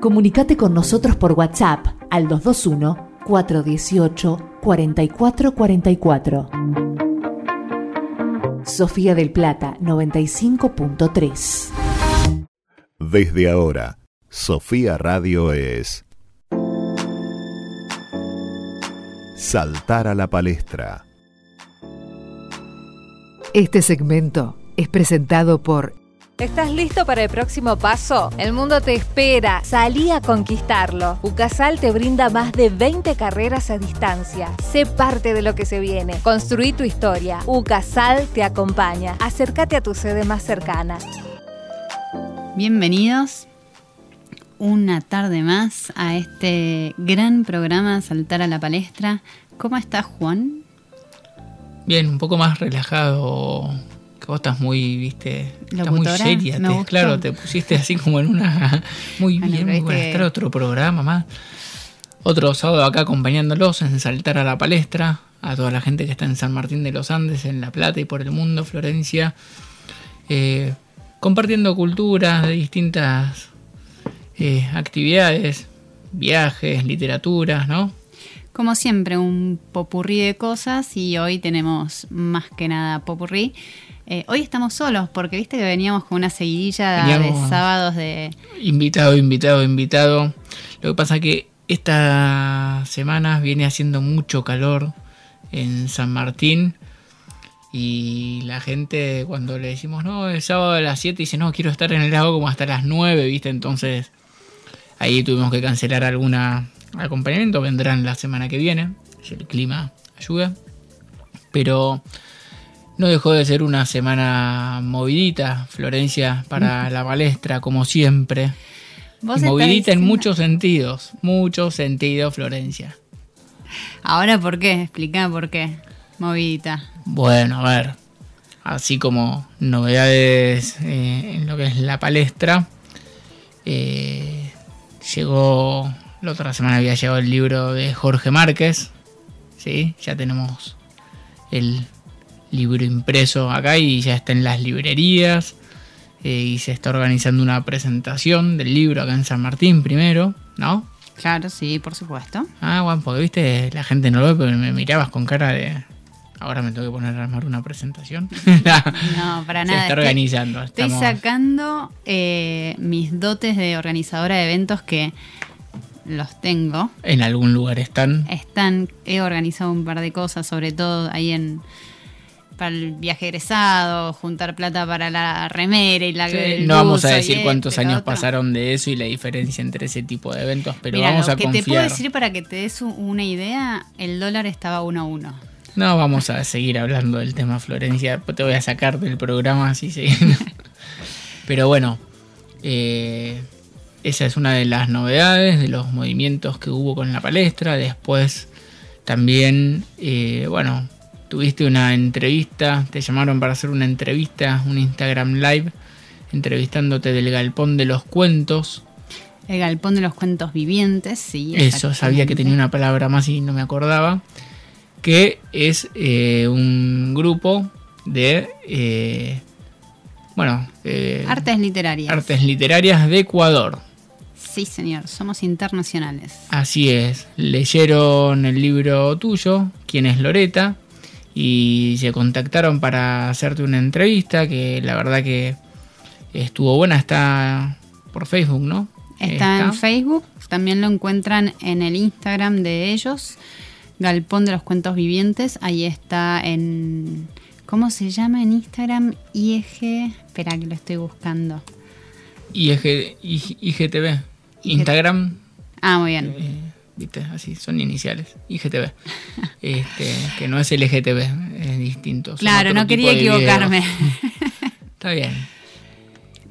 Comunicate con nosotros por WhatsApp al 221 418 4444. Sofía del Plata 95.3. Desde ahora, Sofía Radio es Saltar a la palestra. Este segmento es presentado por ¿Estás listo para el próximo paso? El mundo te espera. Salí a conquistarlo. UCASAL te brinda más de 20 carreras a distancia. Sé parte de lo que se viene. Construí tu historia. UCASAL te acompaña. Acércate a tu sede más cercana. Bienvenidos una tarde más a este gran programa Saltar a la Palestra. ¿Cómo estás, Juan? Bien, un poco más relajado vos estás muy, viste, estás muy seria. claro, te pusiste así como en una. Muy bien, muy buena. Estar otro programa más. Otro sábado acá acompañándolos en Saltar a la Palestra. A toda la gente que está en San Martín de los Andes, en La Plata y por el mundo, Florencia. Eh, compartiendo culturas de distintas eh, actividades, viajes, literaturas, ¿no? Como siempre, un popurrí de cosas y hoy tenemos más que nada popurrí. Eh, hoy estamos solos porque viste que veníamos con una seguidilla de sábados de... Invitado, invitado, invitado. Lo que pasa es que estas semanas viene haciendo mucho calor en San Martín y la gente cuando le decimos no, el sábado a las 7 dice no, quiero estar en el lago como hasta las 9, viste, entonces ahí tuvimos que cancelar alguna acompañamiento, vendrán la semana que viene, si el clima ayuda. Pero no dejó de ser una semana movidita, Florencia, para la palestra, como siempre. Movidita en muchos sentidos, muchos sentidos, Florencia. Ahora, ¿por qué? Explica por qué. Movidita. Bueno, a ver. Así como novedades eh, en lo que es la palestra. Eh, llegó, la otra semana había llegado el libro de Jorge Márquez. ¿sí? Ya tenemos el libro impreso acá y ya está en las librerías. Eh, y se está organizando una presentación del libro acá en San Martín primero, ¿no? Claro, sí, por supuesto. Ah, bueno, porque viste, la gente no lo ve, pero me mirabas con cara de. Ahora me tengo que poner a armar una presentación. no, para nada. Se está organizando. Estoy sacando eh, mis dotes de organizadora de eventos que los tengo. En algún lugar están. Están. He organizado un par de cosas, sobre todo ahí en para el viaje egresado, juntar plata para la remera y la No vamos a decir cuántos años pasaron de eso y la diferencia entre ese tipo de eventos, pero vamos a confiar. que te puedo decir para que te des una idea, el dólar estaba uno a uno. No, vamos a seguir hablando del tema Florencia, te voy a sacar del programa así pero bueno, eh, esa es una de las novedades, de los movimientos que hubo con la palestra. Después también, eh, bueno, tuviste una entrevista, te llamaron para hacer una entrevista, un Instagram Live, entrevistándote del Galpón de los Cuentos. El Galpón de los Cuentos Vivientes, sí. Eso, sabía que tenía una palabra más y no me acordaba. Que es eh, un grupo de. Eh, bueno. Eh, artes literarias. Artes literarias de Ecuador. Sí, señor, somos internacionales. Así es. Leyeron el libro tuyo, ¿Quién es Loreta? Y se contactaron para hacerte una entrevista que la verdad que estuvo buena, está por Facebook, ¿no? Está, en Facebook, también lo encuentran en el Instagram de ellos, Galpón de los Cuentos Vivientes, ahí está en... ¿Cómo se llama en Instagram? IEG... Espera que lo estoy buscando. IEG, IGTV. Instagram. Ah, muy bien. Eh, ¿viste? Así, son iniciales. IGTV. Este, que no es LGTB, es distinto. Claro, no quería equivocarme. Está bien.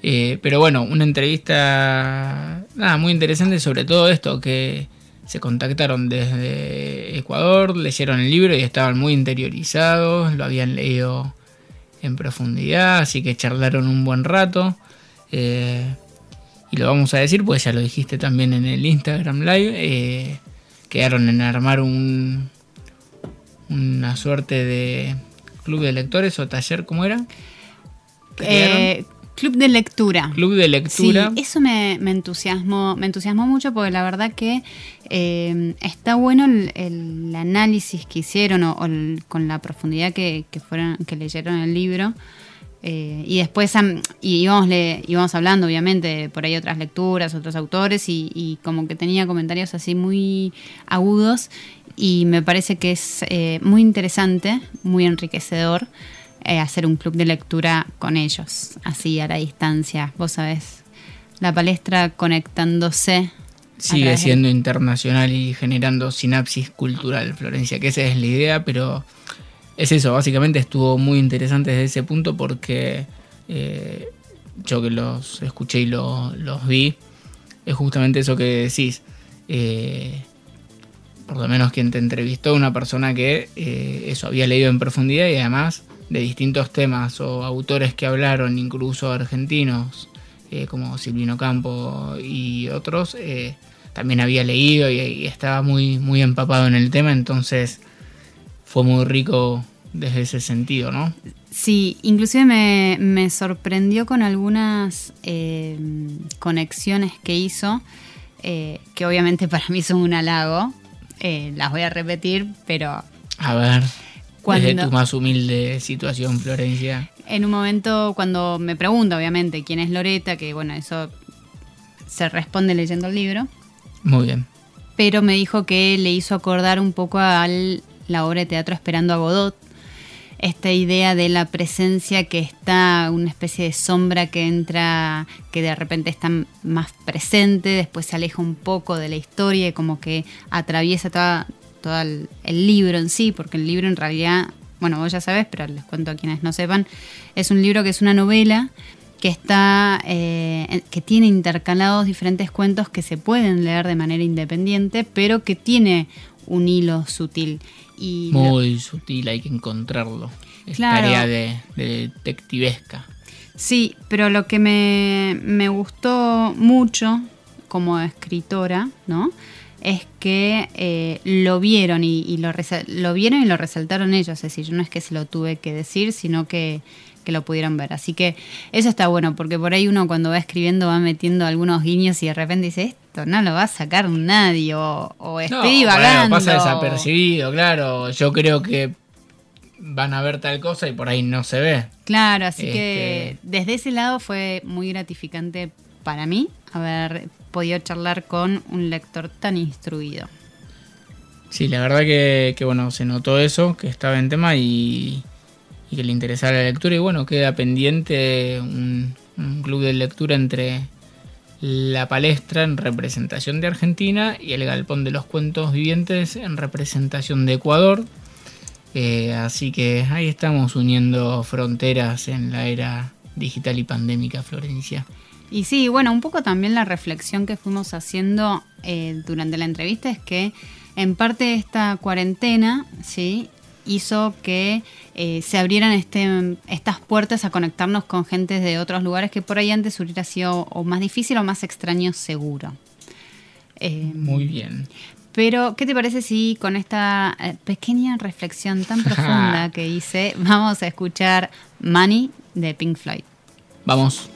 Eh, pero bueno, una entrevista nada, muy interesante sobre todo esto, que se contactaron desde Ecuador, leyeron el libro y estaban muy interiorizados, lo habían leído en profundidad, así que charlaron un buen rato. Eh, y lo vamos a decir, pues ya lo dijiste también en el Instagram Live, eh, quedaron en armar un una suerte de club de lectores o taller, ¿cómo era? Eh, Club de lectura. Club de lectura. Sí, eso me, me entusiasmó, me entusiasmó mucho porque la verdad que eh, está bueno el, el análisis que hicieron o, o el- con la profundidad que, que fueron, que leyeron el libro. Eh, y después y íbamos, le- íbamos hablando, obviamente, por ahí otras lecturas, otros autores, y, y como que tenía comentarios así muy agudos. Y me parece que es eh, muy interesante, muy enriquecedor eh, hacer un club de lectura con ellos, así a la distancia. Vos sabés, la palestra conectándose. Sigue de- siendo internacional y generando sinapsis cultural, Florencia, que esa es la idea, pero es eso, básicamente estuvo muy interesante desde ese punto porque eh, yo que los escuché y lo- los vi, es justamente eso que decís. Eh, por lo menos quien te entrevistó, una persona que eh, eso había leído en profundidad y además de distintos temas o autores que hablaron, incluso argentinos, como Silvino Campo y otros, también había leído y, y estaba muy, muy empapado en el tema, entonces fue muy rico desde ese sentido, ¿no? Sí, inclusive me, me sorprendió con algunas eh, conexiones que hizo, eh, que obviamente para mí son un halago. Eh, las voy a repetir, pero A ver, Cuando- desde tu más humilde situación, Florencia. en un momento cuando me pregunta, obviamente, quién es Loreta, que bueno, eso se responde leyendo el libro, Muy bien. pero me dijo que le hizo acordar un poco a la obra de teatro Esperando a Godot. Esta idea de la presencia que está, una especie de sombra que entra, que de repente está más presente, después se aleja un poco de la historia y como que atraviesa todo el, el libro en sí, porque el libro en realidad, bueno, vos ya sabés, pero les cuento a quienes no sepan, es un libro que es una novela que está eh, que tiene intercalados diferentes cuentos que se pueden leer de manera independiente, pero que tiene un hilo sutil. Y lo- Muy sutil, hay que encontrarlo. Es Claro. tarea de, de detectivesca. sí, pero lo que me, me gustó mucho como escritora, ¿no? Es que eh, lo vieron y, y lo, lo vieron y lo resaltaron ellos. Es decir, yo no es que se lo tuve que decir, sino que, que lo pudieron ver. Así que eso está bueno, porque por ahí uno cuando va escribiendo va metiendo algunos guiños y de repente dice, esto no lo va a sacar nadie, o, o estoy No, bueno, divagando. pasa desapercibido, claro. Yo creo que van a ver tal cosa y por ahí no se ve. Claro, así que Este- desde ese lado fue muy gratificante para mí haber podido charlar con un lector tan instruido. Sí, la verdad que, que, bueno, se notó eso, que estaba en tema y, y que le interesaba la lectura. Y bueno, queda pendiente un, club de lectura entre la palestra en representación de Argentina y el galpón de los cuentos vivientes en representación de Ecuador. Eh, así que ahí estamos uniendo fronteras en la era digital y pandémica, Florencia. Y sí, bueno, un poco también la reflexión que fuimos haciendo eh, durante la entrevista es que en parte esta cuarentena, ¿sí? Hizo que eh, se abrieran este, estas puertas a conectarnos con gente de otros lugares que por ahí antes hubiera sido o más difícil o más extraño seguro. Eh, Muy bien. Pero, ¿qué te parece si con esta eh, pequeña reflexión tan profunda que hice, vamos a escuchar Money de Pink Floyd? Vamos.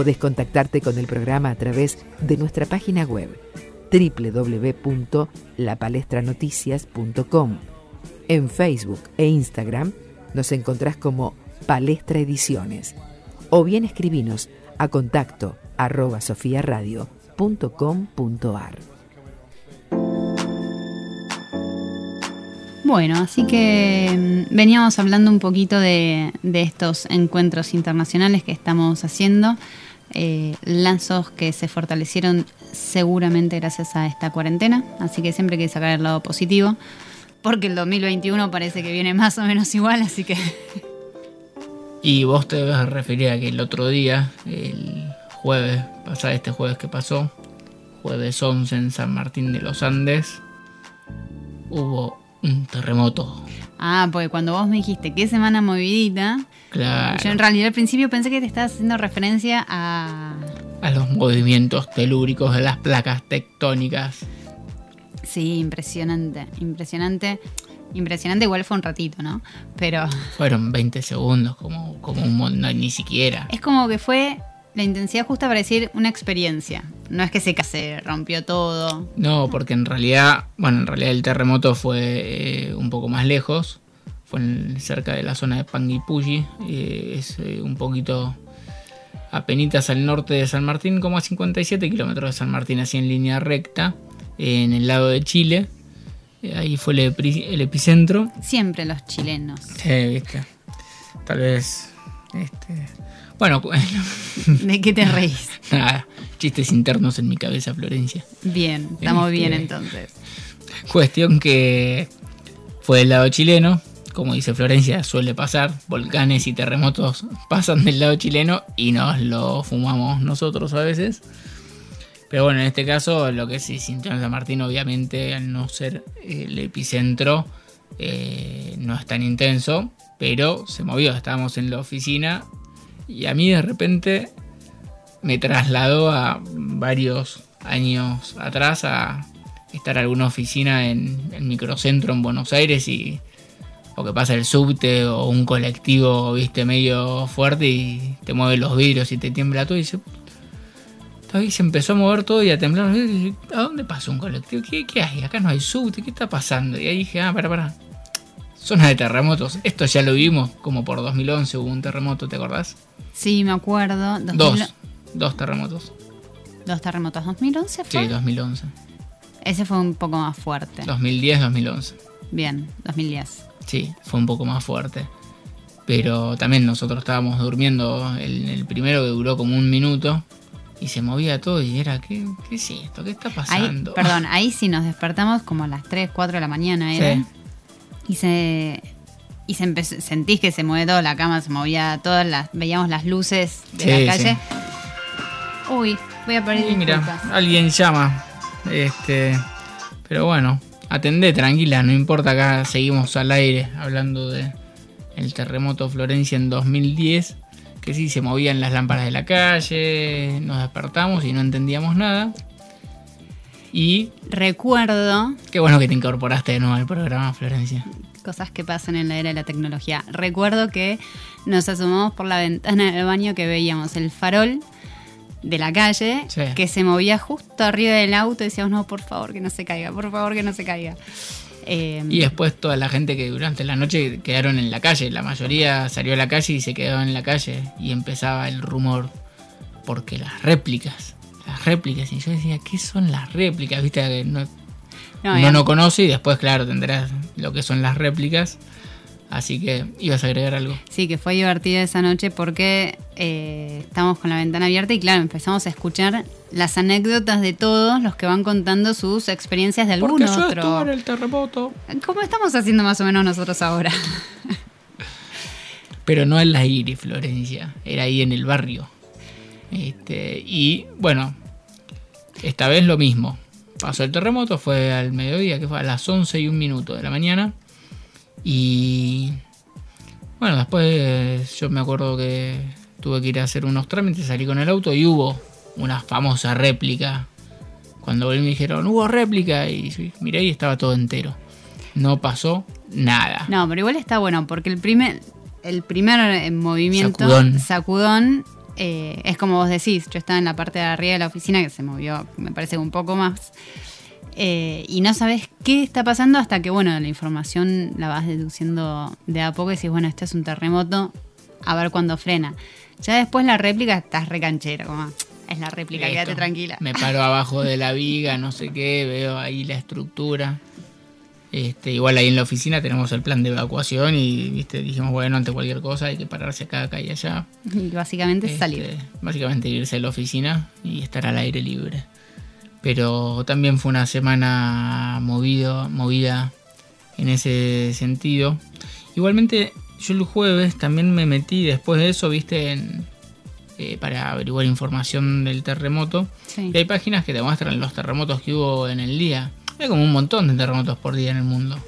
Podés contactarte con el programa a través de nuestra página web www.lapalestranoticias.com. En Facebook e Instagram nos encontrás como Palestra Ediciones o bien escribinos a contacto arroba sofiaradio.com.ar. Bueno, así que mm, veníamos hablando un poquito de, de estos encuentros internacionales que estamos haciendo, eh, lazos que se fortalecieron seguramente gracias a esta cuarentena, así que siempre hay que sacar el lado positivo, porque el 2021 parece que viene más o menos igual, así que... Y vos te vas a referir a que el otro día, el jueves, pasado este jueves que pasó, jueves 11 en San Martín de los Andes, hubo un terremoto. Ah, porque cuando vos me dijiste qué semana movidita, Claro. yo en realidad al principio pensé que te estabas haciendo referencia a... A los movimientos telúricos de las placas tectónicas. Sí, impresionante, impresionante. Impresionante igual fue un ratito, ¿no? Pero Fueron 20 segundos, como, como un mon- no, ni siquiera. es como que fue la intensidad justa para decir una experiencia. No es que se, se rompió todo. No, porque en realidad, bueno, en realidad el terremoto fue eh, un poco más lejos. Fue en- cerca de la zona de Panguipulli. eh, es eh, un poquito apenitas al norte de San Martín, como a 57 kilómetros de San Martín, así en línea recta, en el lado de Chile. Ahí fue el, el epicentro. Siempre los chilenos. Sí, viste. Tal vez. Este, bueno, ¿De qué te reís? nada, chistes internos en mi cabeza, Florencia. Bien, estamos Este- bien entonces. Cuestión que fue del lado chileno. Como dice Florencia, suele pasar. Volcanes y terremotos pasan del lado chileno y nos lo fumamos nosotros a veces. Pero bueno, en este caso lo que se sintió en San Martín, obviamente, al no ser el epicentro, eh, no es tan intenso, pero se movió. Estábamos en la oficina y a mí de repente me trasladó a varios años atrás a estar en alguna oficina en el microcentro en Buenos Aires y o que pasa el subte o un colectivo, viste, medio fuerte y te mueve los vidrios y te tiembla todo y dice, ahí se empezó a mover todo y a temblar y ¿a dónde pasa un colectivo? ¿Qué, qué hay? Acá no hay subte, ¿qué está pasando? Y ahí dije, ah, para, para. Zona de terremotos. Esto ya lo vimos, como por 2011 hubo un terremoto, ¿te acordás? Sí, me acuerdo. 2000 Dos. Dos terremotos. Dos terremotos. ¿2011 Sí, fue? 2011. Ese fue un poco más fuerte. 2010, 2011. Bien, 2010. Sí, fue un poco más fuerte. Pero también nosotros estábamos durmiendo el, el primero que duró como un minuto y se movía todo y era, ¿qué, qué es esto? ¿Qué está Ahí, pasando? perdón, ahí sí nos despertamos como a las 3, 4 de la mañana, ¿era? Sí. Y se. Y se empezó, sentís que se mueve toda la cama, se movía todas las. Veíamos las luces de Sí, la calle. sí. Uy, voy a pedir Y mira, alguien llama. Este, pero bueno, atendé tranquila, no importa, acá seguimos al aire hablando de el terremoto Florencia en 2010, que sí se movían las lámparas de la calle, nos despertamos y no entendíamos nada. Y Recuerdo qué bueno que te incorporaste de nuevo al programa, Florencia. cosas que pasan en la era de la tecnología. Recuerdo que nos asomamos por la ventana del baño que veíamos el farol de la calle Sí. que se movía justo arriba del auto y decíamos, no, por favor que no se caiga, por favor que no se caiga. Eh, Y después toda la gente que durante la noche quedaron en la calle, la mayoría salió a la calle y se quedó en la calle y empezaba el rumor porque las réplicas, las réplicas y yo decía, ¿qué son las réplicas? Viste que no, no, uno no conoce y después claro tendrás lo que son las réplicas. Así que ibas a agregar algo. Sí, que fue divertida esa noche porque eh, estábamos con la ventana abierta y claro, empezamos a escuchar las anécdotas de todos los que van contando sus experiencias de algún Porque yo otro. estuve en el terremoto. Como estamos haciendo más o menos nosotros ahora. Pero no en la Iri, Florencia. Era ahí en el barrio. Este, y bueno, esta vez lo mismo. Pasó el terremoto, fue al mediodía, que fue a las 11 y un minuto de la mañana. Y bueno, después yo me acuerdo que tuve que ir a hacer unos trámites, salí con el auto y hubo una famosa réplica. Cuando volví me dijeron, hubo réplica y miré y estaba todo entero. No pasó nada. No, pero igual está bueno porque el primer, el primer eh, movimiento, Sacudón. sacudón, eh, es como vos decís, yo estaba en la parte de arriba de la oficina que se movió, me parece un poco más. eh, y no sabes qué está pasando hasta que, bueno, la información la vas deduciendo de a poco y decís, bueno, este es un terremoto, a ver cuándo frena. Ya después la réplica estás recanchero, como, es la réplica, Listo. quédate tranquila. Me paro abajo de la viga, no sé qué, veo ahí la estructura. Este, igual ahí en la oficina tenemos el plan de evacuación y viste, dijimos, bueno, ante cualquier cosa hay que pararse acá, acá y allá. Y básicamente es Este, salir. Básicamente irse a la oficina y estar al aire libre. Pero también fue una semana movido, movida en ese sentido. Igualmente, yo el jueves también me metí después de eso, viste, en, eh, para averiguar información del terremoto. Sí. Y hay páginas que te muestran los terremotos que hubo en el día. Hay como un montón de terremotos por día en el mundo.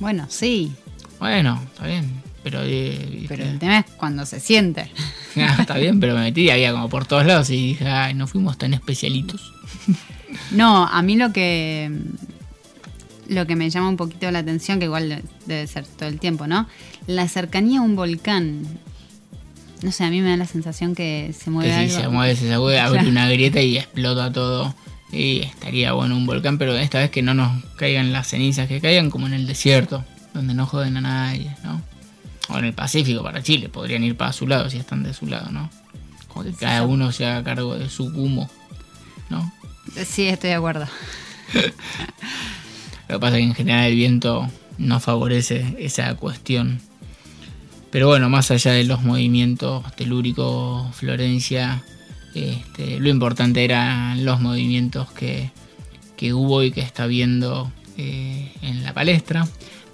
Bueno, sí, Bueno, está bien. Pero, eh, pero el tema es cuando se siente. Ah, está bien, pero me metí y había como por todos lados y dije, ay, no fuimos tan especialitos. No, a mí lo que lo que me llama un poquito la atención, que igual debe ser todo el tiempo, ¿no? La cercanía a un volcán. No sé, a mí me da la sensación que se mueve Que algo. se mueve, se abre Claro. una grieta y explota todo. Y estaría bueno un volcán, pero esta vez que no nos caigan las cenizas, que caigan como en el desierto, donde no joden a nadie, ¿no? O en el Pacífico para Chile, podrían ir para su lado si están de su lado, ¿no? Como que cada uno se haga cargo de su humo, ¿no? Sí, estoy de acuerdo. Lo que pasa es que en general el viento no favorece esa cuestión. Pero bueno, más allá de los movimientos telúrico, Florencia, este, lo importante eran los movimientos que, que hubo y que está viendo eh, en la palestra.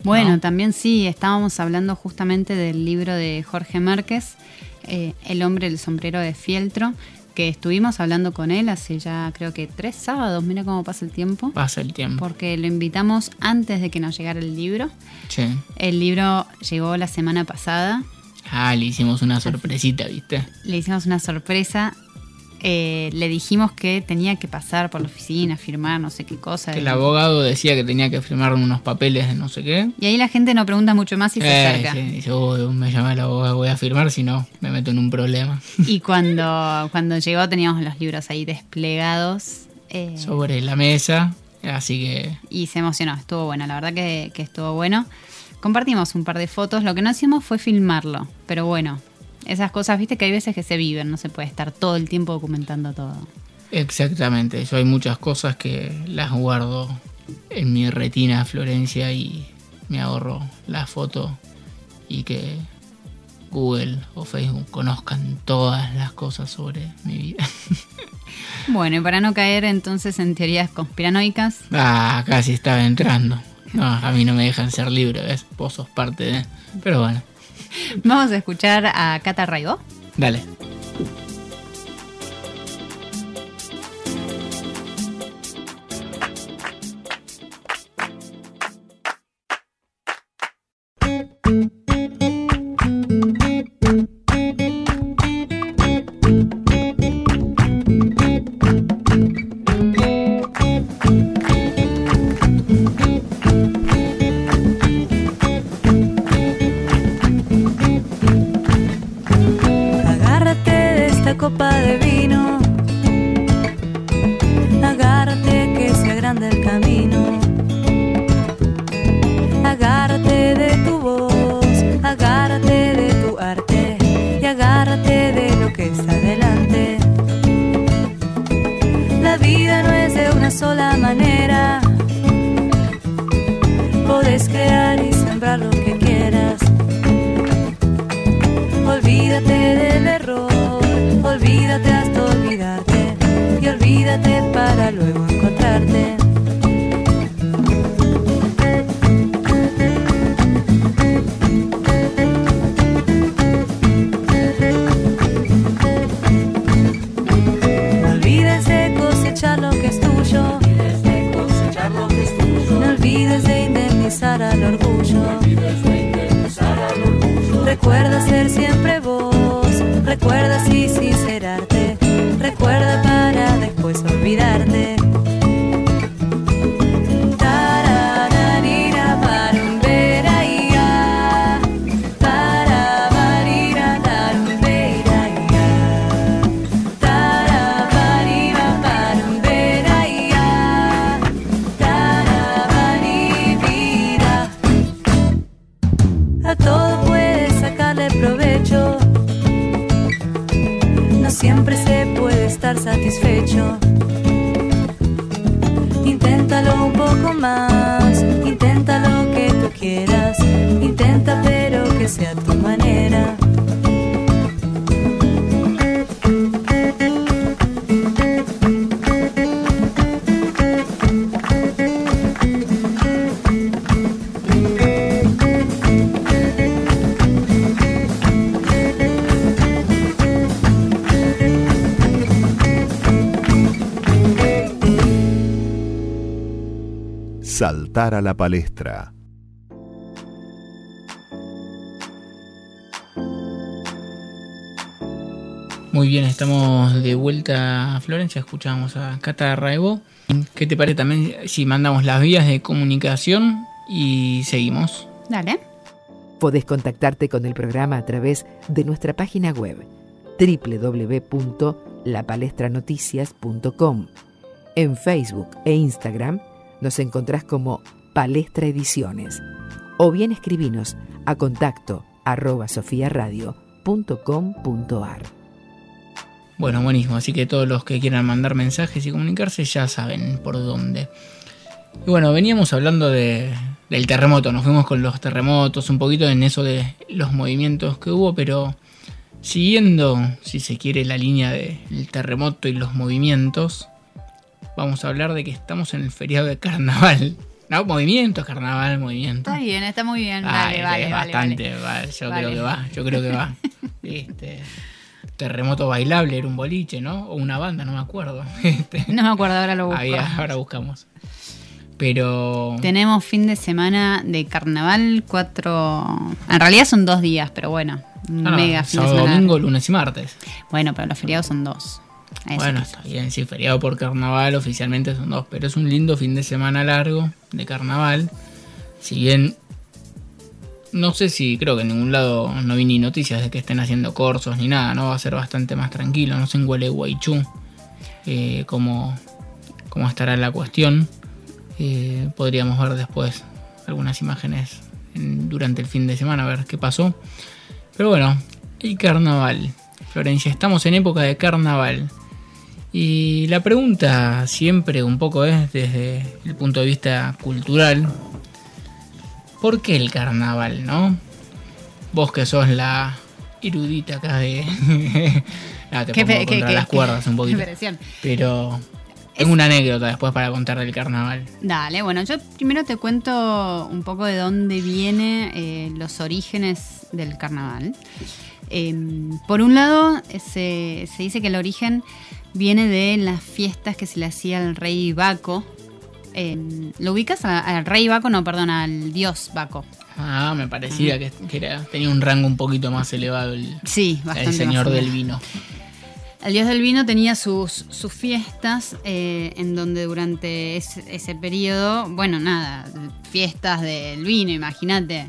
Bueno, ¿no? también sí, estábamos hablando justamente del libro de Jorge Márquez, eh, El hombre del sombrero de fieltro, que estuvimos hablando con él hace ya creo que tres sábados, mira cómo pasa el tiempo, Pasa el tiempo. porque lo invitamos antes de que nos llegara el libro. Che. El libro llegó la semana pasada, Ah, le hicimos una sorpresita, ¿viste? le hicimos una sorpresa, eh, le dijimos que tenía que pasar por la oficina, firmar no sé qué cosa. Que el abogado decía que tenía que firmar unos papeles de no sé qué. Y ahí la gente no pregunta mucho más y se Eh, acerca. sí, dice, "Uy, me llama el abogado, voy a firmar, si no, me meto en un problema. Y cuando, cuando llegó teníamos los libros ahí desplegados. eh, sobre la mesa. Así que y se emocionó, estuvo bueno, la verdad que, que estuvo bueno. Compartimos un par de fotos, lo que no hicimos fue filmarlo, pero bueno, esas cosas, viste que hay veces que se viven, no se puede estar todo el tiempo documentando todo. exactamente, yo hay muchas cosas que las guardo en mi retina Florencia y me ahorro la foto y que Google o Facebook conozcan todas las cosas sobre mi vida. Bueno, y para no caer entonces en teorías conspiranoicas, ah, casi estaba entrando. No, a mí no me dejan ser libre, ¿ves? Vos sos parte de... Pero bueno, vamos a escuchar a Cata Raibó. dale. Saltar a la palestra. Muy bien, estamos de vuelta a Florencia, escuchamos a Cata Raibo. ¿Qué te parece también si mandamos las vías de comunicación y seguimos? Dale. Podés contactarte con el programa a través de nuestra página web www.lapalestranoticias.com. En Facebook e Instagram nos encontrás como Palestra Ediciones o bien escribinos a contacto arroba. Bueno, buenísimo, así que todos los que quieran mandar mensajes y comunicarse ya saben por dónde. Y bueno, veníamos hablando de, del terremoto, nos fuimos con los terremotos, un poquito en eso de los movimientos que hubo, pero siguiendo, si se quiere, la línea del terremoto y los movimientos, vamos a hablar de que estamos en el feriado de carnaval. No, movimientos, carnaval, movimiento. Está bien, está muy bien. Ay, Vale, vale, es vale, bastante, vale. va, yo creo que va, yo creo que va. Este, terremoto bailable era un boliche, ¿no? O una banda, no me acuerdo. Este, No me acuerdo, ahora lo busco. había, ahora buscamos. Pero Tenemos fin de semana de carnaval, cuatro. En realidad son dos días, pero bueno. Ah, no, mega fin de sábado, semana. domingo, lunes y martes. Bueno, pero los feriados son dos. Bueno, está bien, sí, feriado por carnaval oficialmente son dos, pero es un lindo fin de semana largo de carnaval. Si bien no sé si creo que en ningún lado no vi ni noticias de que estén haciendo corsos ni nada, no va a ser bastante más tranquilo, no sé en Gualeguaychú eh, cómo, cómo estará la cuestión. Eh, podríamos ver después algunas imágenes en- durante el fin de semana, a ver qué pasó. Pero bueno, el carnaval. Florencia, estamos en época de carnaval. Y la pregunta siempre un poco es desde el punto de vista cultural. ¿Por qué el carnaval, no? Vos que sos la erudita acá de... no, te Qué pongo qué- contra qué- las cuerdas un poquito. Pero tengo una anécdota después para contar del carnaval. Dale, bueno, yo primero te cuento un poco de dónde vienen eh, los orígenes del carnaval. Eh, por un lado, se, se dice que el origen viene de las fiestas que se le hacía al rey Baco. Eh, ¿Lo ubicas? Al rey Baco, no, perdón, al dios Baco. Ah, me parecía que, que era, tenía un rango un poquito más elevado el, Sí, bastante el señor del vino. El dios del vino tenía sus, sus fiestas eh, en donde durante ese, ese periodo, bueno, nada, fiestas del vino, imagínate.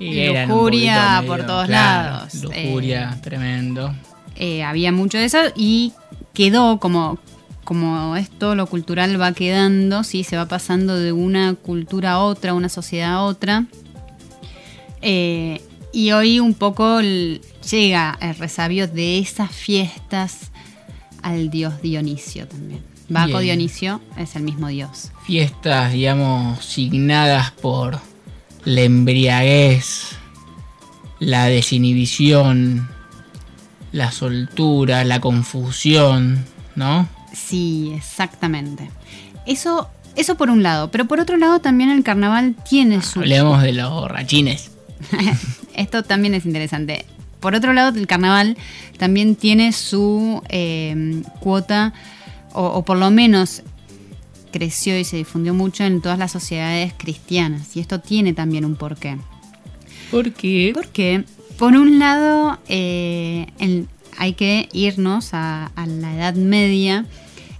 Un Lujuria por todos claro, lados, Lujuria, tremendo. Eh, había mucho de eso y quedó como, como esto, lo cultural va quedando, ¿sí? se va pasando de una cultura a otra, una sociedad a otra. Eh, y hoy un poco llega el resabio de esas fiestas al dios Dionisio también. Baco Bien. Dionisio es el mismo dios. Fiestas, digamos, signadas por la embriaguez, la desinhibición, la soltura, la confusión, ¿no? Sí, exactamente. Eso, eso por un lado, pero por otro lado también el carnaval tiene su... Hablemos de los borrachines. Esto también es interesante. Por otro lado, el carnaval también tiene su eh, cuota, o, o por lo menos creció y se difundió mucho en todas las sociedades cristianas. Y esto tiene también un porqué. Porque Porque, por un lado, eh, hay que irnos a, a la Edad Media,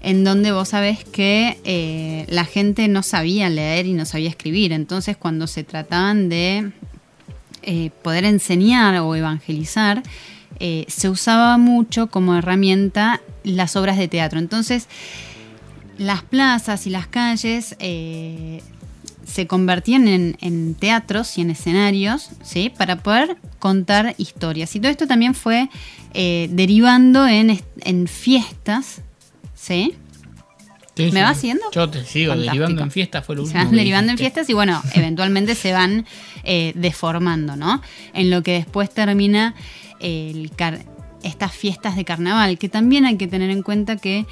en donde vos sabés que eh, la gente no sabía leer y no sabía escribir. Entonces, cuando se trataban de eh, poder enseñar o evangelizar, se usaba mucho como herramienta las obras de teatro. Entonces, las plazas y las calles eh, se convertían en, en teatros y en escenarios, ¿sí? Para poder contar historias. Y todo esto también fue eh, derivando en, est- en fiestas, ¿sí? Sí, ¿Me sí. vas siguiendo? Yo te sigo, Fantástico. derivando en fiesta fue lo se último. van que derivando en fiestas y bueno, eventualmente se van eh, deformando, ¿no? En lo que después termina el estas fiestas de carnaval, que también hay que tener en cuenta que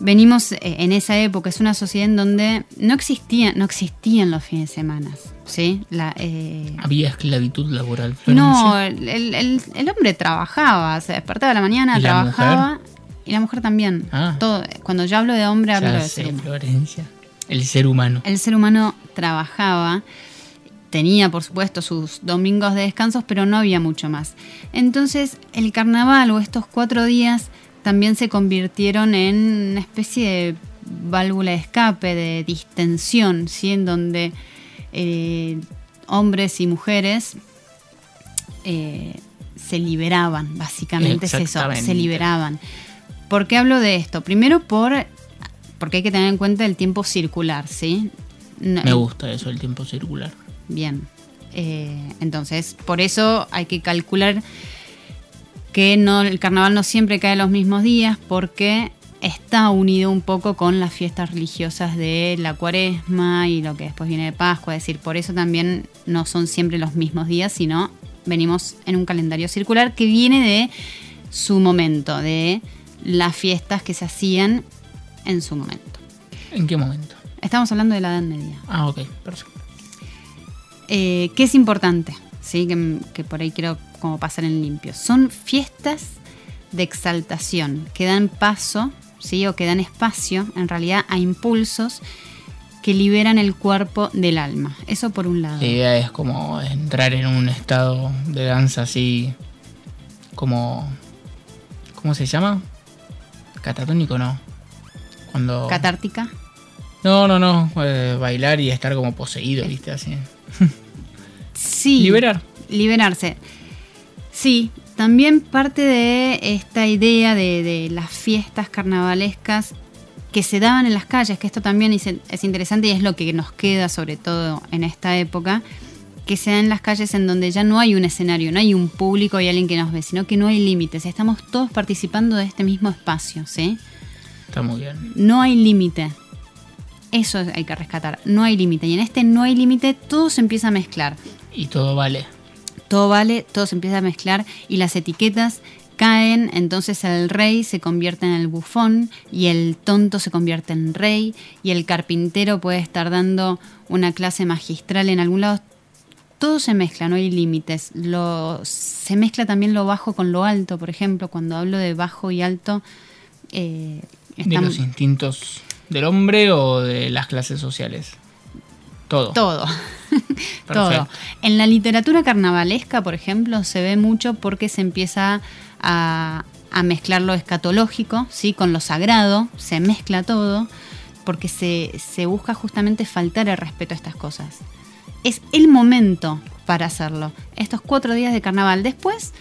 venimos eh, en esa época, es una sociedad en donde no existían, no existían los fines de semana, ¿sí? La, eh, Había esclavitud laboral. no, el, el- el hombre trabajaba, se despertaba a la mañana, ¿Y la trabajaba. Y la mujer también. Ah. Todo, cuando yo hablo de hombre, hablo Ya de sé, ser. Florencia. El ser humano. El ser humano trabajaba, tenía por supuesto sus domingos de descansos, pero no había mucho más. Entonces el carnaval o estos cuatro días también se convirtieron en una especie de válvula de escape, de distensión, ¿sí? en donde eh, hombres y mujeres eh, se liberaban, básicamente es eso, se liberaban. ¿Por qué hablo de esto? Primero por porque hay que tener en cuenta el tiempo circular, ¿sí? No- Me gusta eso, el tiempo circular. Bien. Eh, entonces, por eso hay que calcular que no, el carnaval no siempre cae los mismos días porque está unido un poco con las fiestas religiosas de la cuaresma y lo que después viene de Pascua. Es decir, por eso también no son siempre los mismos días, sino venimos en un calendario circular que viene de su momento, de las fiestas que se hacían en su momento. ¿En qué momento? Estamos hablando de la Edad Media. Ah, ok, perfecto. Eh, ¿Qué es importante? ¿Sí? Que, que por ahí quiero como pasar en limpio. Son fiestas de exaltación que dan paso, ¿sí? O que dan espacio, en realidad, a impulsos que liberan el cuerpo del alma. Eso por un lado. La idea es como entrar en un estado de danza así como... ¿Cómo se llama? Catatónico, no. Cuando... Catártica. No, no, no. eh, bailar y estar como poseído, ¿viste? Así. Sí. Liberar. Liberarse. Sí, también parte de esta idea de, de las fiestas carnavalescas que se daban en las calles, que esto también es, es interesante y es lo que nos queda sobre todo en esta época, que se da en las calles en donde ya no hay un escenario, no hay un público y alguien que nos ve, sino que no hay límites, estamos todos participando de este mismo espacio, ¿sí? Está muy bien. No hay límite. Eso hay que rescatar, no hay límite. Y en este no hay límite todo se empieza a mezclar Y todo vale. Todo vale, todo se empieza a mezclar y las etiquetas caen, entonces el rey se convierte en el bufón y el tonto se convierte en rey y el carpintero puede estar dando una clase magistral en algún lado. Todo se mezcla, no hay límites. Lo, se mezcla también lo bajo con lo alto, por ejemplo, cuando hablo de bajo y alto. eh, ¿De los instintos del hombre o de las clases sociales? Todo. Todo. Todo. En la literatura carnavalesca, por ejemplo, se ve mucho porque se empieza a, a mezclar lo escatológico ¿sí? con lo sagrado, se mezcla todo, porque se, se busca justamente faltar el respeto a estas cosas. Es el momento para hacerlo. Estos cuatro días de carnaval. Después,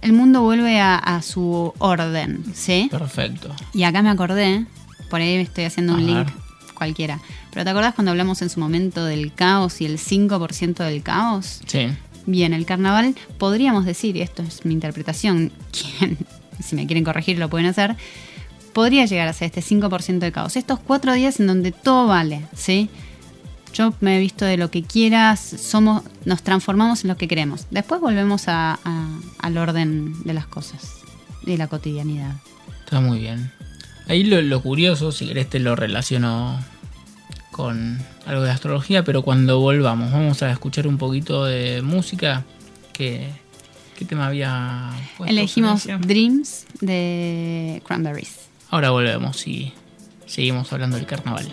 el mundo vuelve a, a su orden, ¿sí? Perfecto. Y acá me acordé, por ahí estoy haciendo un link. Cualquiera. Pero ¿te acordás cuando hablamos en su momento del caos y el 5% del caos? Sí. Bien, el carnaval, podríamos decir, y esto es mi interpretación, si me quieren corregir lo pueden hacer, podría llegar a ser este 5% de caos. Estos cuatro días en donde todo vale, ¿sí? Yo me he visto de lo que quieras, somos, nos transformamos en lo que queremos. Después volvemos a- a- al orden de las cosas, de la cotidianidad. Está muy bien. Ahí lo, lo curioso, si querés te lo relaciono con algo de astrología, pero cuando volvamos vamos a escuchar un poquito de música. ¿Qué, qué tema había puesto, Elegimos Florencia? Dreams de Cranberries. Ahora volvemos y seguimos hablando del carnaval.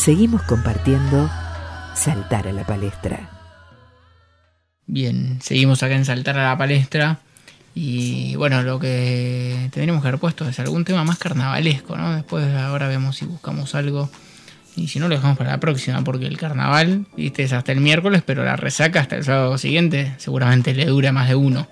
Seguimos compartiendo Saltar a la Palestra. Bien, seguimos acá en Saltar a la Palestra. Y bueno, lo que tendríamos que haber puesto es algún tema más carnavalesco, ¿no? Después ahora vemos si buscamos algo. Y si no, lo dejamos para la próxima, porque el carnaval, viste, es hasta el miércoles, pero la resaca hasta el sábado siguiente seguramente le dura más de uno.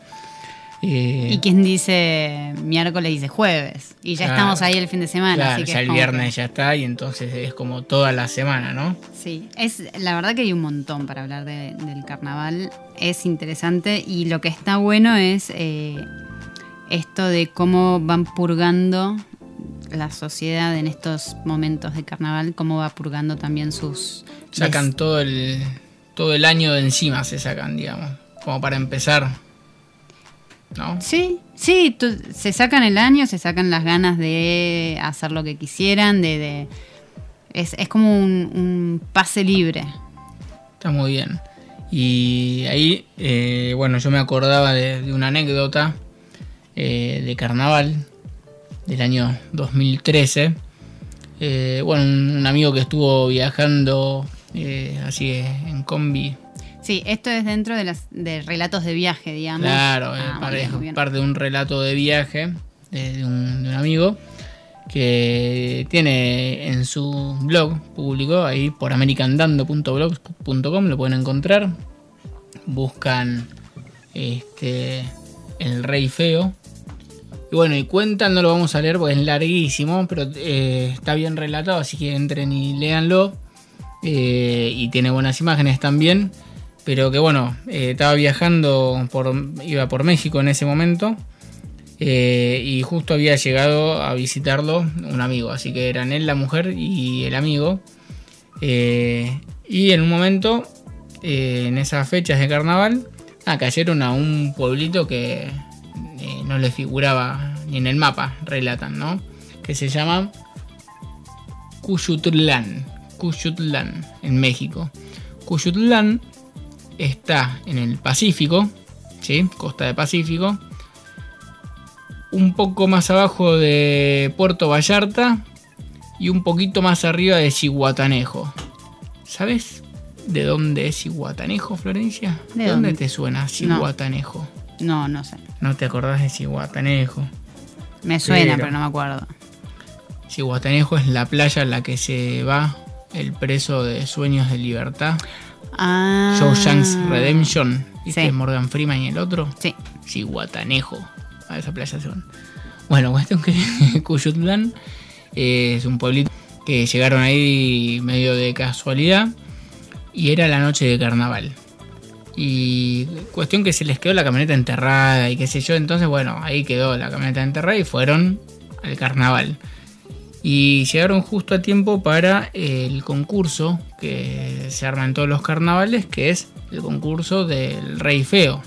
Eh, Y quien dice miércoles dice jueves. Y ya Claro. estamos ahí el fin de semana. claro, así que ya el viernes que- ya está, y entonces es como toda la semana, ¿no? Sí, es la verdad que hay un montón para hablar de- del carnaval. Es interesante y lo que está bueno es eh, esto de cómo van purgando la sociedad en estos momentos de carnaval, cómo va purgando también sus... Sacan todo el, todo el año de encima, se sacan, digamos, como para empezar. ¿No? Sí, sí, tú- se sacan el año, se sacan las ganas de hacer lo que quisieran, de... de- es, es como un, un pase libre. Está muy bien. Y ahí, eh, bueno, yo me acordaba de, de una anécdota eh, de carnaval del año 2013. Eh, bueno, un, un amigo que estuvo viajando así en combi. Sí, esto es dentro de las de relatos de viaje, digamos. Claro, eh, Ah, muy parte, bien, muy bien. parte de un relato de viaje de, de un, de un amigo que tiene en su blog público, ahí por americandando.blog.com lo pueden encontrar. Buscan este El Rey Feo. Y bueno, y cuentan, no lo vamos a leer porque es larguísimo, pero eh, está bien relatado, así que entren y léanlo. Eh, y tiene buenas imágenes también. Pero que bueno, eh, estaba viajando iba por México en ese momento. eh, y justo había llegado a visitarlo un amigo. Así que eran él, la mujer y el amigo. Eh, y en un momento, en esas fechas de carnaval, ah, cayeron a un pueblito que no les figuraba ni en el mapa, relatan, ¿no? Que se llama Cuyutlán. Cuyutlán, en México. Cuyutlán está en el Pacífico, ¿sí? Costa de Pacífico. Un poco más abajo de Puerto Vallarta y un poquito más arriba de Ciguatanejo. ¿Sabes de dónde es Ciguatanejo, Florencia? ¿De ¿De, dónde dónde? te suena Ciguatanejo? No, no sé. No. te acordás de Ciguatanejo? Me suena, Pero- pero no me acuerdo. Ciguatanejo es la playa en la que se va el preso de Sueños de Libertad. Ah. Shawshanks Redemption. ¿Viste? Sí. Morgan Freeman y el otro. Sí. Ciguatanejo. A esa playa se van. Bueno, cuestión que Cuyutlán eh, es un pueblito que llegaron ahí medio de casualidad y era la noche de carnaval. Y cuestión que se les quedó la camioneta enterrada y qué sé yo. Entonces, bueno, ahí quedó la camioneta enterrada y fueron al carnaval. Y llegaron justo a tiempo para el concurso que se arma en todos los carnavales, que es el concurso del Rey Feo.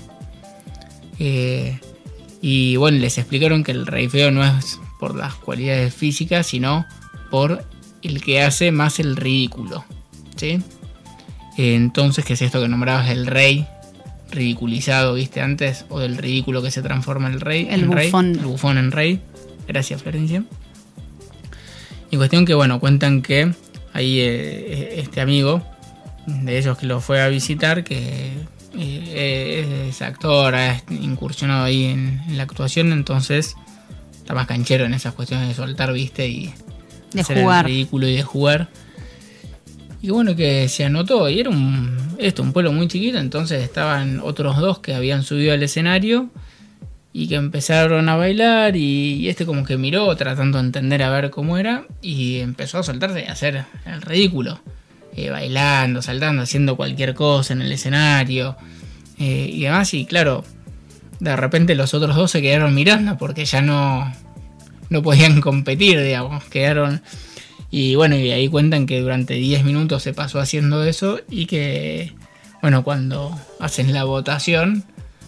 Eh, y bueno, les explicaron que el Rey Feo no es por las cualidades físicas, sino por el que hace más el ridículo. ¿sí? Entonces, ¿qué es esto que nombrabas el rey ridiculizado, viste antes? O del ridículo que se transforma el rey. El en rey, bufón. el bufón en rey. Gracias, Florencia. Y cuestión que, bueno, cuentan que ahí eh, este amigo de ellos que lo fue a visitar, que eh, es actor, ha incursionado ahí en, en la actuación, entonces está más canchero en esas cuestiones de soltar, viste, y De hacer el jugar. ridículo y de jugar. Y bueno, que se anotó, y era un, esto, un pueblo muy chiquito, entonces estaban otros dos que habían subido al escenario y que empezaron a bailar y, este como que miró tratando de entender a ver cómo era y empezó a soltarse y a hacer el ridículo. Eh, bailando, saltando, haciendo cualquier cosa en el escenario eh, y demás. Y claro, de repente los otros dos se quedaron mirando porque ya no, no podían competir, digamos. Quedaron. Y bueno, y ahí cuentan que durante 10 minutos se pasó haciendo eso y que, bueno, cuando hacen la votación,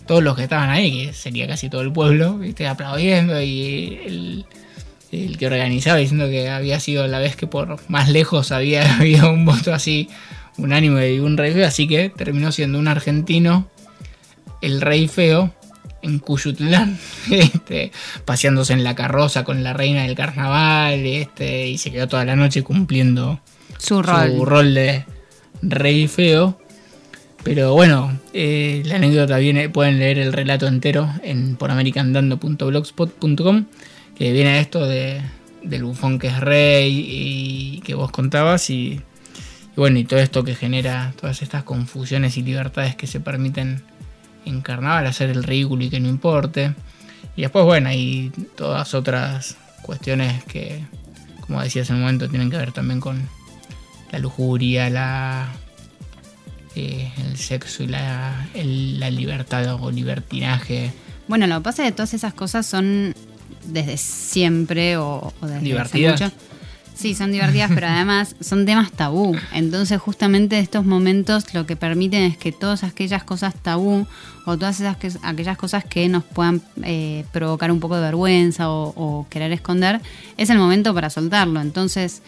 todos los que estaban ahí, que sería casi todo el pueblo, ¿viste? aplaudiendo y el, el que organizaba diciendo que había sido la vez que por más lejos había habido un voto así unánime de un rey feo, así que terminó siendo un argentino, el rey feo, en Cuyutlán, este, paseándose en la carroza con la reina del carnaval, este, y se quedó toda la noche cumpliendo Su rol. su rol de rey feo. Pero bueno, eh, la anécdota viene, pueden leer el relato entero en poramericandando.blogspot.com, que viene esto de, del bufón que es rey y que vos contabas y, bueno, y todo esto que genera todas estas confusiones y libertades que se permiten en carnaval, hacer el ridículo y que no importe. Y después, bueno, hay todas otras cuestiones que, como decías en un momento, tienen que ver también con la lujuria, la eh, el sexo y la, el- la libertad o libertinaje. Bueno, lo que pasa es que todas esas cosas son desde siempre o, o desde hace Divertidas. mucho. Sí, son divertidas, pero además son temas tabú. Entonces, justamente estos momentos lo que permiten es que todas aquellas cosas tabú o todas esas que- aquellas cosas que nos puedan eh, provocar un poco de vergüenza o, o querer esconder, es el momento para soltarlo. Entonces,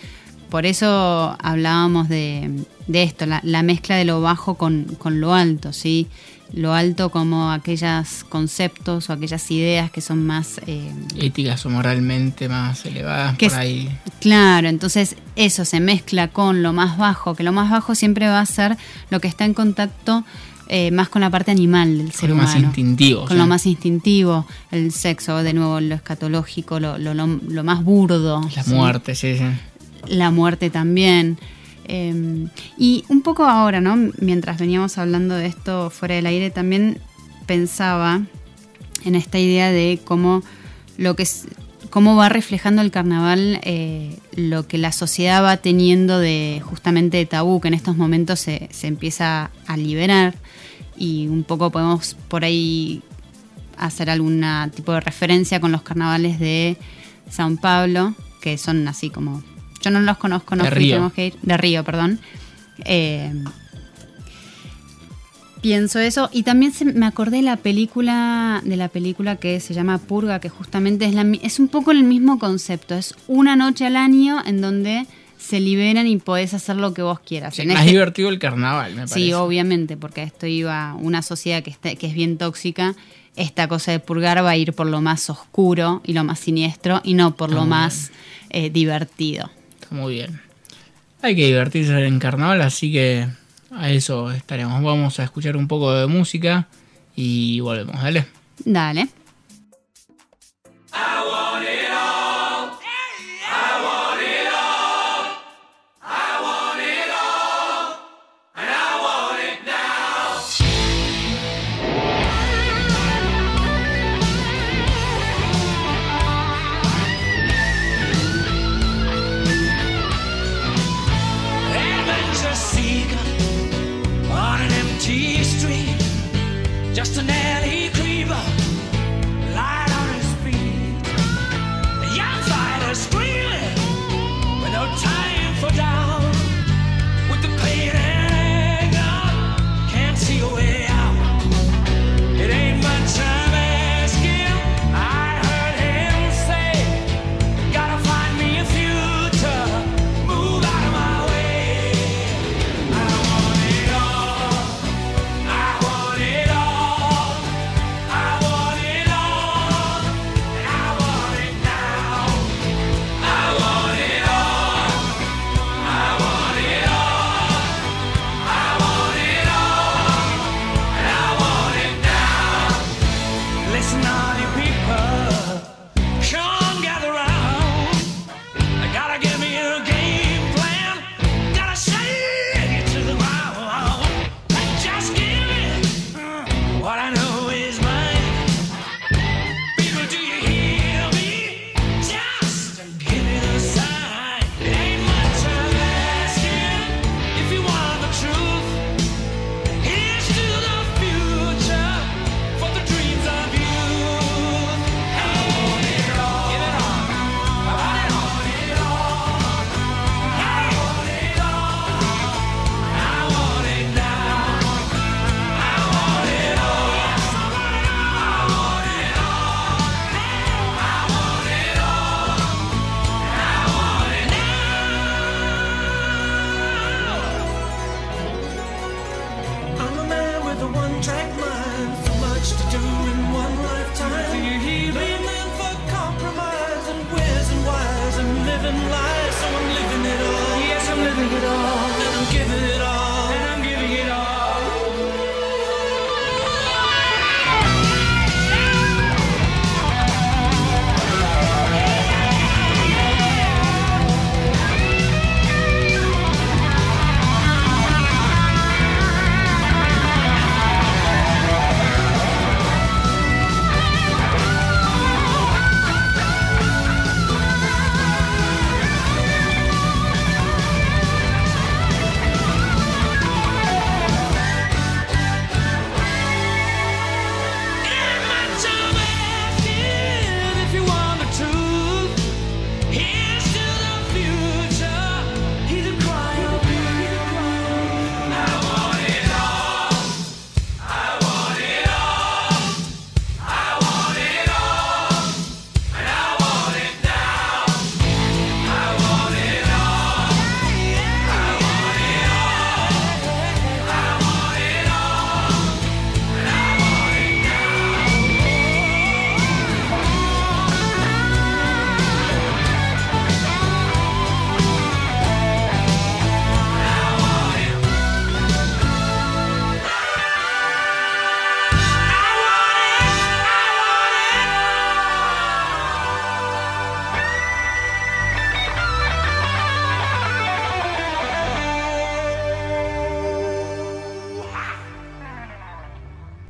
por eso hablábamos de, de esto, la, la mezcla de lo bajo con, con lo alto, ¿sí? Lo alto como aquellos conceptos o aquellas ideas que son más... eh, Éticas o moralmente más elevadas Que por es- ahí. Claro, entonces eso se mezcla con lo más bajo, que lo más bajo siempre va a ser lo que está en contacto eh, más con la parte animal del ser lo más humano. instintivo, Con sí. lo más instintivo, el sexo, de nuevo lo escatológico, lo, lo, lo- lo más burdo. La ¿sí? muerte, sí, sí. La muerte también. Eh, y un poco ahora, ¿no? Mientras veníamos hablando de esto fuera del aire, también pensaba en esta idea de cómo lo que cómo va reflejando el carnaval eh, lo que la sociedad va teniendo de justamente de tabú, que en estos momentos se, se empieza a liberar y un poco podemos por ahí hacer algún tipo de referencia con los carnavales de San Pablo, que son así como... Yo no los conozco, no De fui, Río. tenemos que ir. De Río, perdón. Eh, pienso eso. Y también se- me acordé de la película, de la película que se llama Purga, que justamente es, la, mi- es un poco el mismo concepto. Es una noche al año en donde se liberan y podés hacer lo que vos quieras. Sí, más este- divertido el carnaval, me parece. Sí, obviamente, porque esto iba una sociedad que, está- que es bien tóxica. Esta cosa de purgar va a ir por lo más oscuro y lo más siniestro y no por lo muy más eh, divertido. Muy bien. Hay que divertirse en carnaval, así que a eso estaremos. Vamos a escuchar un poco de música y volvemos, dale. Dale.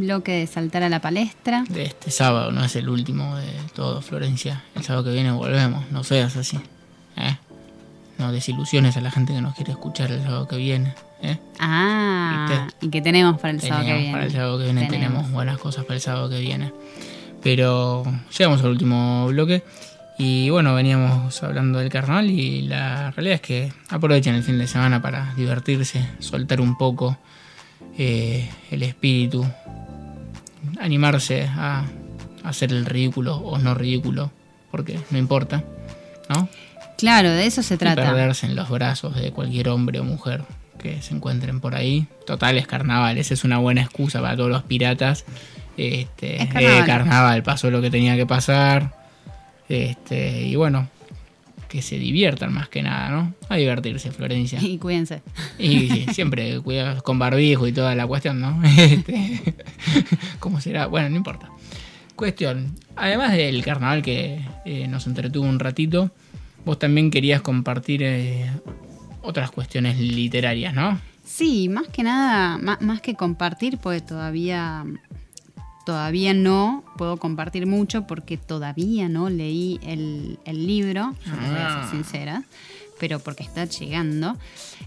bloque de saltar a la palestra. De este sábado, no es el último de todo, Florencia. El sábado que viene volvemos, no seas así. ¿eh? No desilusiones a la gente que nos quiere escuchar el sábado que viene. ¿eh? Ah, ¿Viste? ¿y qué tenemos para el sábado que Tenemos viene? Para el sábado que viene tenemos. buenas cosas para el sábado que viene. Pero llegamos al último bloque. Y bueno, veníamos hablando del carnaval y la realidad es que aprovechen el fin de semana para divertirse, soltar un poco eh, el espíritu, animarse a hacer el ridículo o no ridículo, porque no importa, ¿no? Claro, de eso se Y trata. perderse en los brazos de cualquier hombre o mujer que se encuentren por ahí. Total, es carnaval, esa es una buena excusa para todos los piratas. Este, Es carnaval. eh, carnaval, pasó lo que tenía que pasar. Este, y bueno, que se diviertan más que nada, ¿no? A divertirse, Florencia. Y cuídense. Y sí, siempre cuidados con barbijo y toda la cuestión, ¿no? Este, ¿Cómo será? Bueno, no importa. Cuestión, además del carnaval que eh, nos entretuvo un ratito, vos también querías compartir eh, otras cuestiones literarias, ¿no? Sí, más que nada, má- más, que compartir, porque todavía, todavía no puedo compartir mucho porque todavía no leí el, el libro, yo les voy a Ah. ser sincera, pero porque está llegando.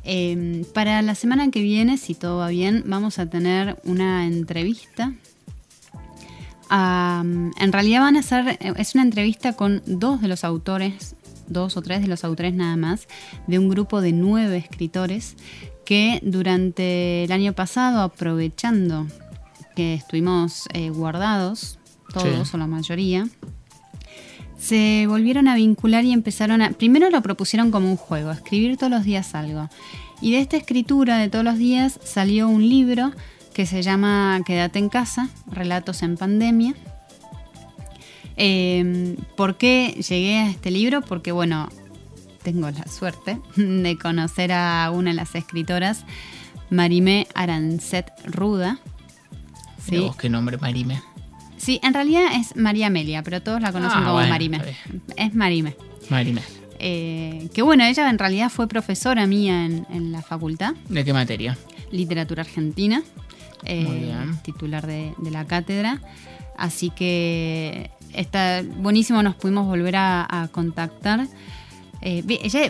Eh, para la semana que viene, si todo va bien, vamos a tener una entrevista. En realidad van a ser, eh, es una entrevista con dos de los autores, dos o tres de los autores nada más, de un grupo de nueve escritores que durante el año pasado, aprovechando que estuvimos eh, guardados, todos Sí. o la mayoría, se volvieron a vincular y empezaron a... Primero lo propusieron como un juego, escribir todos los días algo. Y de esta escritura de todos los días salió un libro que se llama Quédate en casa, Relatos en Pandemia. Eh, ¿Por qué llegué a este libro? Porque, bueno, tengo la suerte de conocer a una de las escritoras, Marimé Arancet Ruda. Sí. Vos, qué nombre, Marime. sí, en realidad es María Amelia, pero todos la conocen Ah, como bueno, Marime. Es Marime. Marime. Eh, que bueno, ella en realidad fue profesora mía en, en la facultad, ¿De qué materia? literatura argentina, eh, Muy bien. titular de, de la cátedra. Así que está buenísimo, nos pudimos volver a, a contactar. Eh,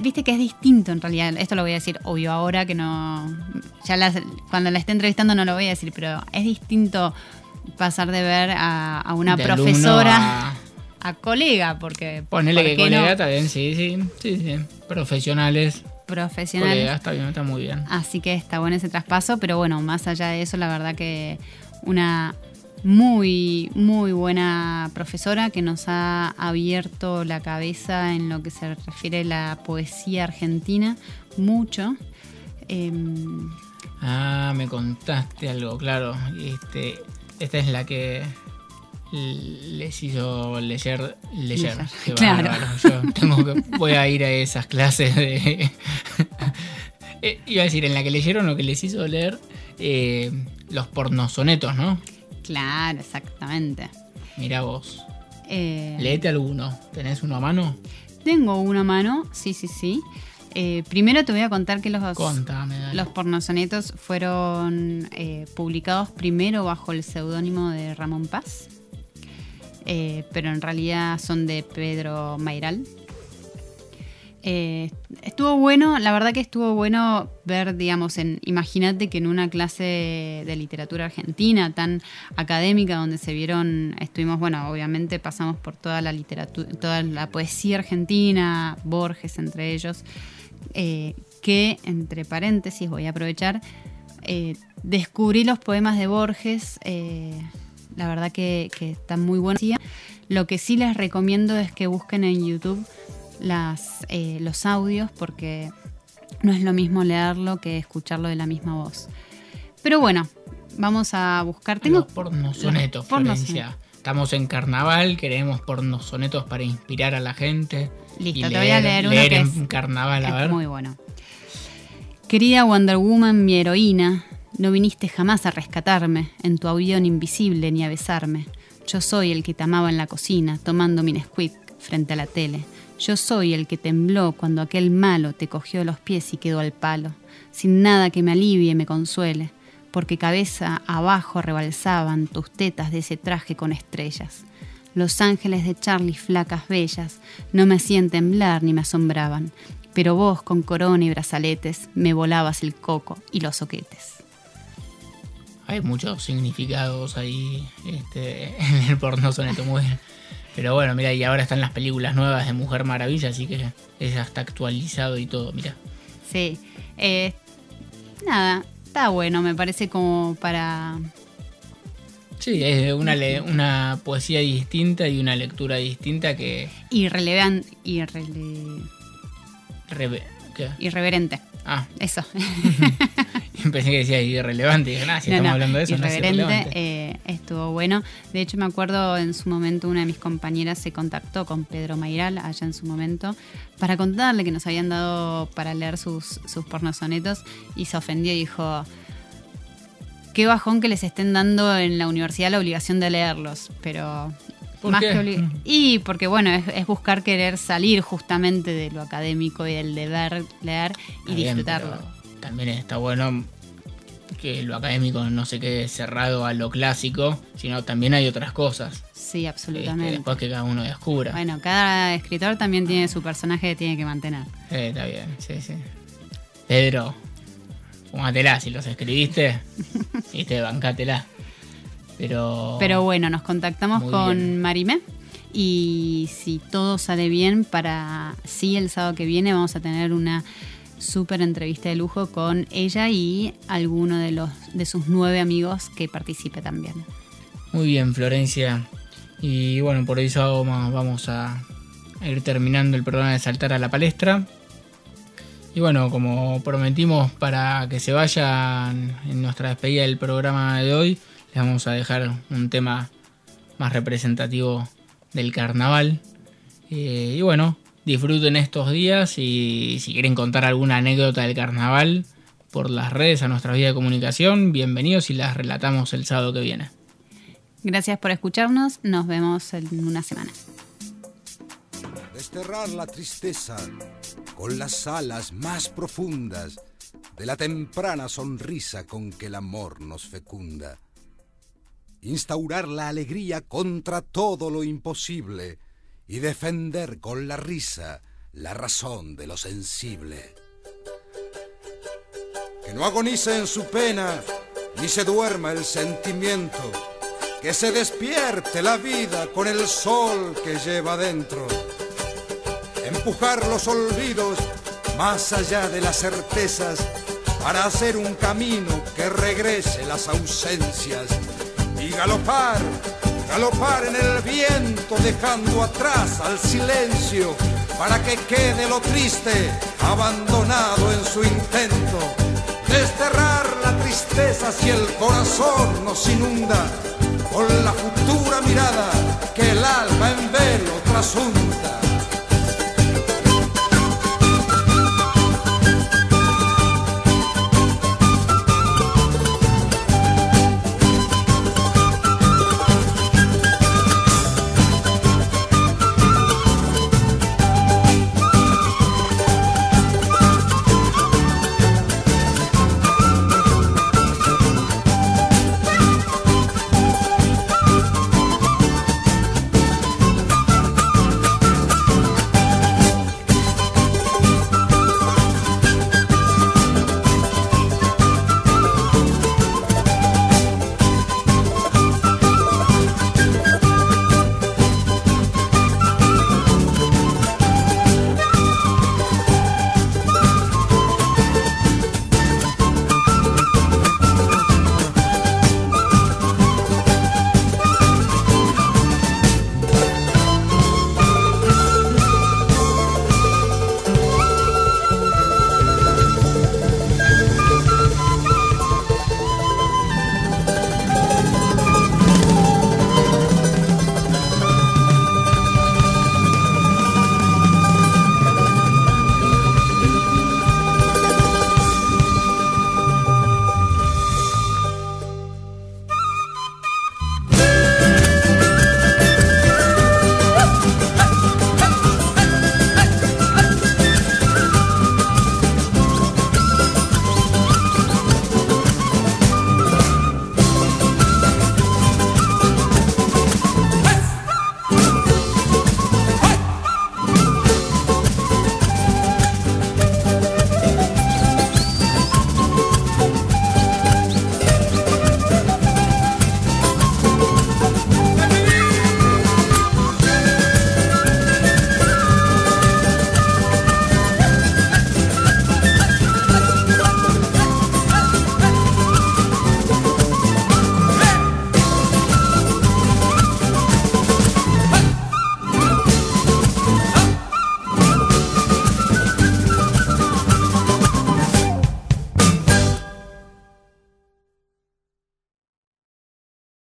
viste que es distinto en realidad, esto lo voy a decir obvio ahora que no, ya las- cuando la esté entrevistando no lo voy a decir, pero es distinto pasar de ver a, a una De profesora a- a... colega, porque... Ponele ¿por que colega no? bien, sí, sí, sí, sí. Profesionales, profesionales. colega, está bien, está muy bien. Así que está bueno ese traspaso, pero bueno, más allá de eso, la verdad que una muy, muy buena profesora que nos ha abierto la cabeza en lo que se refiere a la poesía argentina, mucho. Em, Ah, me contaste algo, claro. Este, esta es la que les hizo leer. leer. Claro. Yo tengo que, voy a ir a esas clases de. Eh, Iba a decir, en la que leyeron lo que les hizo leer eh, los pornosonetos, ¿no? Claro, exactamente. Mirá vos. Eh, Leete alguno. ¿Tenés uno a mano? tengo una mano, sí, sí, sí. Eh, primero te voy a contar que los, Contame. Los pornosonetos fueron eh, publicados primero bajo el seudónimo de Ramón Paz, pero en realidad son de Pedro Mairal. Eh, estuvo bueno, la verdad que estuvo bueno ver, digamos, en, imagínate que en una clase de literatura argentina tan académica donde se vieron, estuvimos, bueno, obviamente pasamos por toda la literatura, toda la poesía argentina, Borges entre ellos, eh, que, entre paréntesis, voy a aprovechar, eh, descubrí los poemas de Borges, la verdad que, que están muy buenos. Lo que sí les recomiendo es que busquen en YouTube las, eh, los audios porque no es lo mismo leerlo que escucharlo de la misma voz. Pero bueno, vamos a buscar. Tengo Los pornosonetos. Florencia. Estamos en carnaval, queremos pornosonetos para inspirar a la gente. Listo, y te voy a leer uno que en es- carnaval, a Es ver. muy bueno. Querida Wonder Woman, mi heroína, no viniste jamás a rescatarme, en tu avión invisible ni a besarme. Yo soy el que te amaba en la cocina, tomando mi Nesquik frente a la tele. Yo soy el que tembló cuando aquel malo te cogió los pies y quedó al palo, sin nada que me alivie y me consuele, porque cabeza abajo rebalsaban tus tetas de ese traje con estrellas. Los ángeles de Charlie flacas bellas no me hacían temblar ni me asombraban, pero vos con corona y brazaletes me volabas el coco y los soquetes. Hay muchos significados ahí este, en el porno soneto muy. Pero bueno, mira, y ahora están las películas nuevas de Mujer Maravilla, así que es hasta actualizado y todo, mira. Sí, eh, nada, está bueno, me parece como para... Sí, es una, le- una poesía distinta y una lectura distinta que... Irrelevan, irrele- reve- ¿qué? irreverente. Ah, Eso. pensé que decía irrelevante. Dije, nah, si No, estamos no, hablando de eso, no es irrelevante. eh, estuvo bueno. De hecho, me acuerdo en su momento una de mis compañeras se contactó con Pedro Mairal, allá en su momento, para contarle que nos habían dado para leer sus, sus pornosonetos y se ofendió y dijo, qué bajón que les estén dando en la universidad la obligación de leerlos, pero... ¿Por más qué? que y porque bueno, es, es buscar querer salir justamente de lo académico y del deber leer y Está bien, disfrutarlo. pero también está bueno que lo académico no se quede cerrado a lo clásico, sino también hay otras cosas. Sí, este, absolutamente. después que cada uno descubra. Bueno, cada escritor también tiene su personaje que tiene que mantener. Eh, está bien, sí, sí. Pedro, fumátela, si los escribiste, viste, bancátela. Pero. Pero bueno, nos contactamos con bien. Marimé y si todo sale bien, para sí el sábado que viene vamos a tener una súper entrevista de lujo con ella y alguno de los de sus nueve amigos que participe también. Muy bien, Florencia. Y bueno, por eso vamos, a ir terminando el programa de Saltar a la Palestra. Y bueno, como prometimos para que se vayan en nuestra despedida del programa de hoy, les vamos a dejar un tema más representativo del carnaval. Eh, y bueno, disfruten estos días y si quieren contar alguna anécdota del carnaval por las redes a nuestra vía de comunicación, bienvenidos y las relatamos el sábado que viene. Gracias por escucharnos, nos vemos en una semana. desterrar la tristeza con las alas más profundas de la temprana sonrisa con que el amor nos fecunda. Instaurar la alegría contra todo lo imposible y defender con la risa la razón de lo sensible. Que no agonice en su pena ni se duerma el sentimiento, que se despierte la vida con el sol que lleva dentro empujar los olvidos más allá de las certezas para hacer un camino que regrese las ausencias y galopar, galopar en el viento dejando atrás al silencio para que quede lo triste abandonado en su intento. Desterrar la tristeza si el corazón nos inunda con la futura mirada que el alma en velo trasunta.